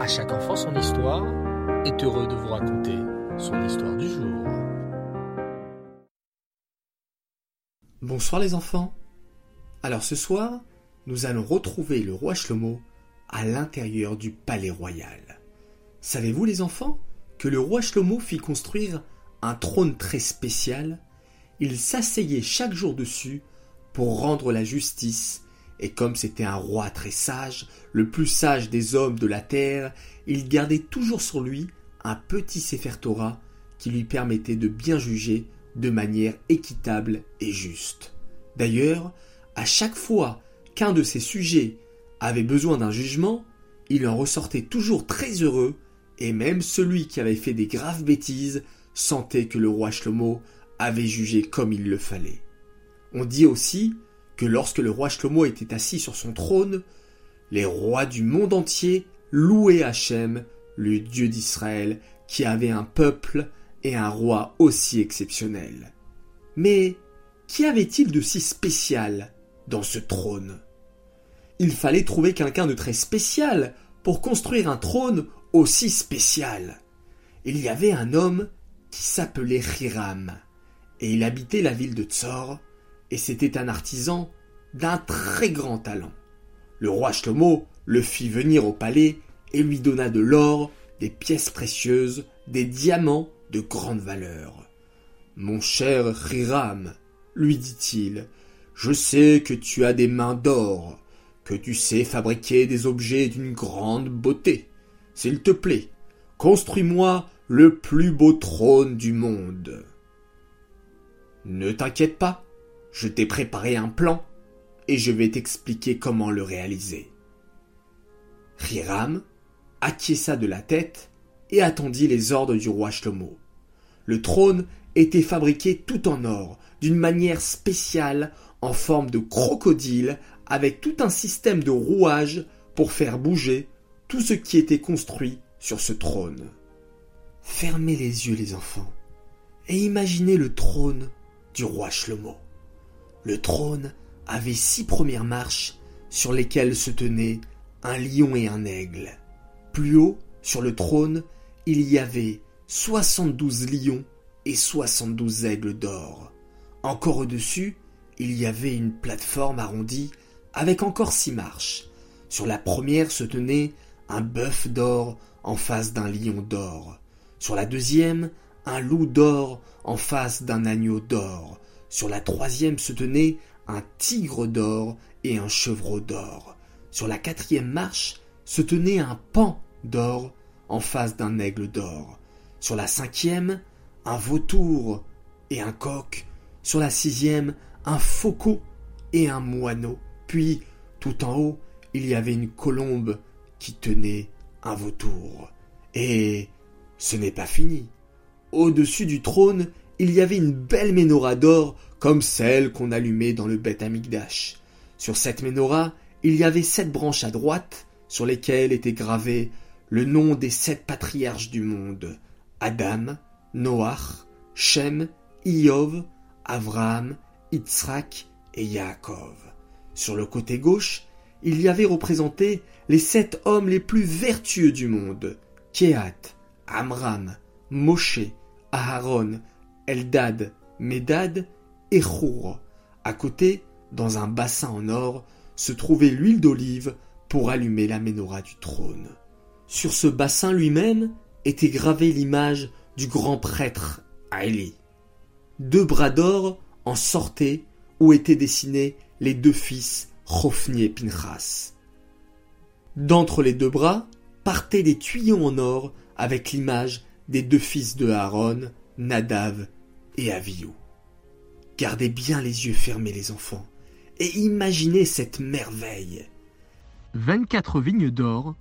À chaque enfant son histoire est heureux de vous raconter son histoire du jour. Bonsoir les enfants. Alors ce soir, nous allons retrouver le roi Shlomo à l'intérieur du palais royal. Savez-vous les enfants que le roi Shlomo fit construire un trône très spécial? Il s'asseyait chaque jour dessus pour rendre la justice et comme c'était un roi très sage, le plus sage des hommes de la terre, il gardait toujours sur lui un petit Sefer Torah qui lui permettait de bien juger de manière équitable et juste. D'ailleurs, à chaque fois qu'un de ses sujets avait besoin d'un jugement, il en ressortait toujours très heureux, et même celui qui avait fait des graves bêtises sentait que le roi Shlomo avait jugé comme il le fallait. On dit aussi que lorsque le roi Shlomo était assis sur son trône, les rois du monde entier louaient Hachem, le Dieu d'Israël, qui avait un peuple et un roi aussi exceptionnel. Mais qu'y avait-il de si spécial dans ce trône? Il fallait trouver quelqu'un de très spécial pour construire un trône aussi spécial. Il y avait un homme qui s'appelait Hiram, et il habitait la ville de Tsor, et c'était un artisan d'un très grand talent. Le roi Shlomo le fit venir au palais et lui donna de l'or, des pièces précieuses, des diamants de grande valeur. Mon cher Hiram, lui dit-il, je sais que tu as des mains d'or, que tu sais fabriquer des objets d'une grande beauté. S'il te plaît, construis-moi le plus beau trône du monde. Ne t'inquiète pas, je t'ai préparé un plan et je vais t'expliquer comment le réaliser. Hiram acquiesça de la tête et attendit les ordres du roi Shlomo. Le trône était fabriqué tout en or, d'une manière spéciale, en forme de crocodile, avec tout un système de rouages pour faire bouger tout ce qui était construit sur ce trône. Fermez les yeux, les enfants, et imaginez le trône du roi Shlomo. Le trône avait six premières marches sur lesquelles se tenaient un lion et un aigle. Plus haut, sur le trône, il y avait soixante-douze lions et soixante-douze aigles d'or. Encore au-dessus, il y avait une plateforme arrondie avec encore six marches. Sur la première se tenait un bœuf d'or en face d'un lion d'or. Sur la deuxième, un loup d'or en face d'un agneau d'or. Sur la troisième se tenait un tigre d'or et un chevreau d'or. Sur la quatrième marche se tenait un pan d'or en face d'un aigle d'or. Sur la cinquième, un vautour et un coq. Sur la sixième, un faucon et un moineau. Puis, tout en haut, il y avait une colombe qui tenait un vautour. Et ce n'est pas fini. Au-dessus du trône, il y avait une belle menorah d'or comme celle qu'on allumait dans le Beth Amikdash. Sur cette menorah, il y avait sept branches à droite, sur lesquelles était gravé le nom des sept patriarches du monde Adam, Noach, Shem, Iov, Avraham, Yitzhak et Yaakov. Sur le côté gauche, il y avait représenté les sept hommes les plus vertueux du monde Kehat, Amram, Moshe, Aharon, Eldad, Medad et À côté, dans un bassin en or, se trouvait l'huile d'olive pour allumer la menorah du trône. Sur ce bassin lui-même était gravée l'image du grand prêtre Aïli. Deux bras d'or en sortaient où étaient dessinés les deux fils Hophni et Pinchas. D'entre les deux bras partaient des tuyaux en or avec l'image des deux fils de Aaron, Nadav et Avihu. Gardez bien les yeux fermés, les enfants, et imaginez cette merveille. 24 vignes d'or.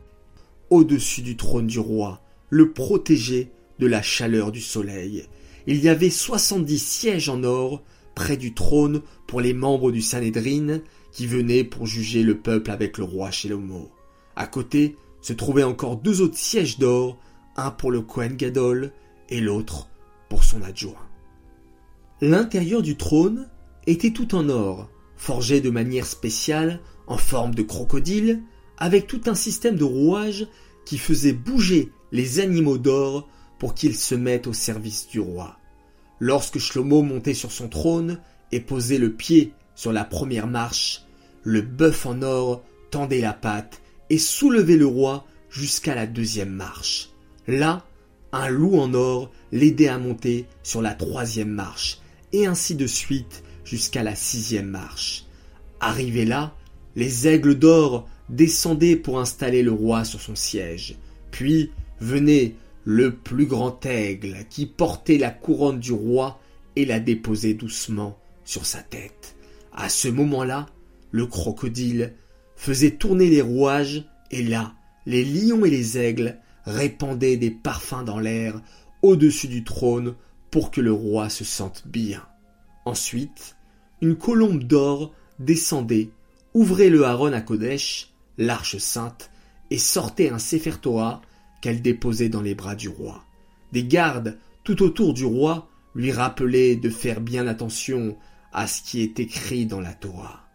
Au-dessus du trône du roi, le protégé de la chaleur du soleil. Il y avait soixante-dix sièges en or près du trône pour les membres du Sanhédrin qui venaient pour juger le peuple avec le roi Shelomo. À côté se trouvaient encore deux autres sièges d'or, un pour le Kohen Gadol et l'autre pour son adjoint. L'intérieur du trône était tout en or, forgé de manière spéciale, en forme de crocodile, avec tout un système de rouages qui faisait bouger les animaux d'or pour qu'ils se mettent au service du roi. Lorsque Shlomo montait sur son trône et posait le pied sur la première marche, le bœuf en or tendait la patte et soulevait le roi jusqu'à la deuxième marche. Là, un loup en or l'aidait à monter sur la troisième marche, ainsi de suite jusqu'à la sixième marche. Arrivé là, les aigles d'or descendaient pour installer le roi sur son siège. Puis venait le plus grand aigle qui portait la couronne du roi et la déposait doucement sur sa tête. À ce moment-là, le crocodile faisait tourner les rouages et là, les lions et les aigles répandaient des parfums dans l'air au-dessus du trône pour que le roi se sente bien. Ensuite, une colombe d'or descendait, ouvrait le haron à Kodesh, l'arche sainte, et sortait un Sefer Torah qu'elle déposait dans les bras du roi. Des gardes tout autour du roi lui rappelaient de faire bien attention à ce qui est écrit dans la Torah.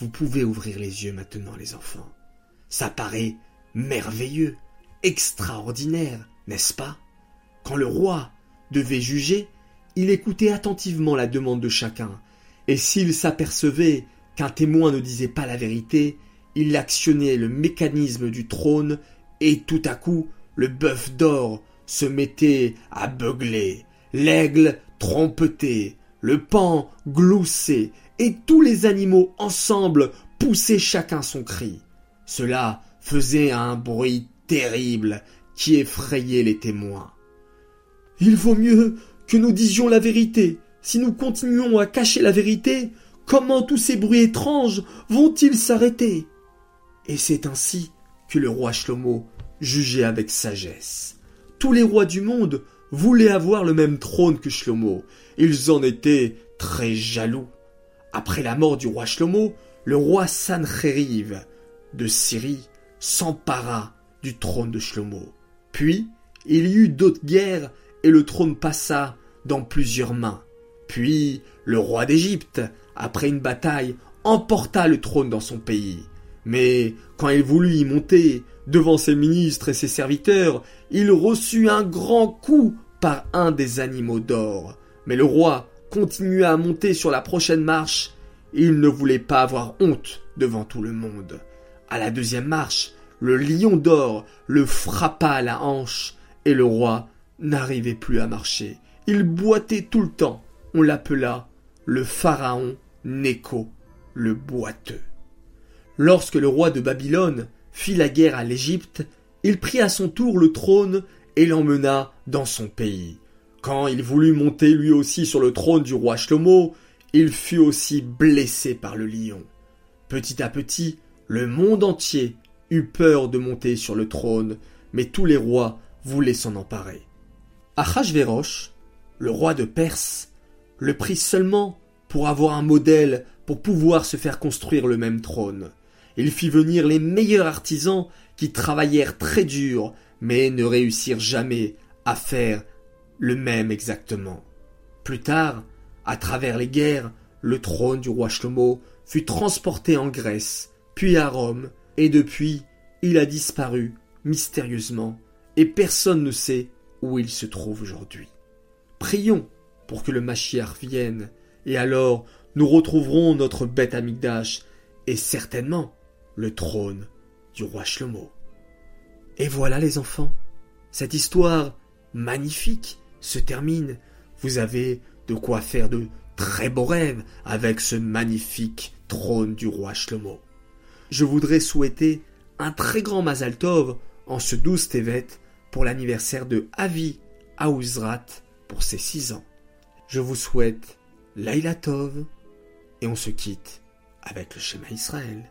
Vous pouvez ouvrir les yeux maintenant, les enfants. Ça paraît merveilleux, extraordinaire, n'est-ce pas? Quand le roi devait juger, il écoutait attentivement la demande de chacun, et s'il s'apercevait qu'un témoin ne disait pas la vérité, il actionnait le mécanisme du trône, et tout à coup le bœuf d'or se mettait à beugler, l'aigle trompetait, le pan gloussait, et tous les animaux ensemble poussaient chacun son cri. Cela faisait un bruit terrible qui effrayait les témoins. Il vaut mieux que nous disions la vérité. Si nous continuons à cacher la vérité, comment tous ces bruits étranges vont-ils s'arrêter? Et c'est ainsi que le roi Shlomo jugeait avec sagesse. Tous les rois du monde voulaient avoir le même trône que Shlomo. Ils en étaient très jaloux. Après la mort du roi Shlomo, le roi Sancheriv de Syrie s'empara du trône de Shlomo. Puis, il y eut d'autres guerres et le trône passa dans plusieurs mains. Puis, le roi d'Égypte, après une bataille, emporta le trône dans son pays. Mais quand il voulut y monter, devant ses ministres et ses serviteurs, il reçut un grand coup par un des animaux d'or. Mais le roi continua à monter sur la prochaine marche. Il ne voulait pas avoir honte devant tout le monde. À la deuxième marche, le lion d'or le frappa à la hanche, et le roi n'arrivait plus à marcher. Il boitait tout le temps. On l'appela le pharaon Néco, le boiteux. Lorsque le roi de Babylone fit la guerre à l'Égypte, il prit à son tour le trône et l'emmena dans son pays. Quand il voulut monter lui aussi sur le trône du roi Shlomo, il fut aussi blessé par le lion. Petit à petit, le monde entier eut peur de monter sur le trône, mais tous les rois voulaient s'en emparer. Achashverosh, le roi de Perse, le prit seulement pour avoir un modèle pour pouvoir se faire construire le même trône. Il fit venir les meilleurs artisans qui travaillèrent très dur, mais ne réussirent jamais à faire le même exactement. Plus tard, à travers les guerres, le trône du roi Shlomo fut transporté en Grèce, puis à Rome, et depuis, il a disparu mystérieusement, et personne ne sait où il se trouve aujourd'hui. Prions pour que le Machiach vienne, et alors nous retrouverons notre bête amigdash, et certainement le trône du roi Shlomo. Et voilà les enfants, cette histoire magnifique se termine. Vous avez de quoi faire de très beaux rêves avec ce magnifique trône du roi Shlomo. Je voudrais souhaiter un très grand Mazal Tov en ce 12 Tevet pour l'anniversaire de Avi Aouzrat pour ses six ans. Je vous souhaite Laila Tov et on se quitte avec le schéma Israël.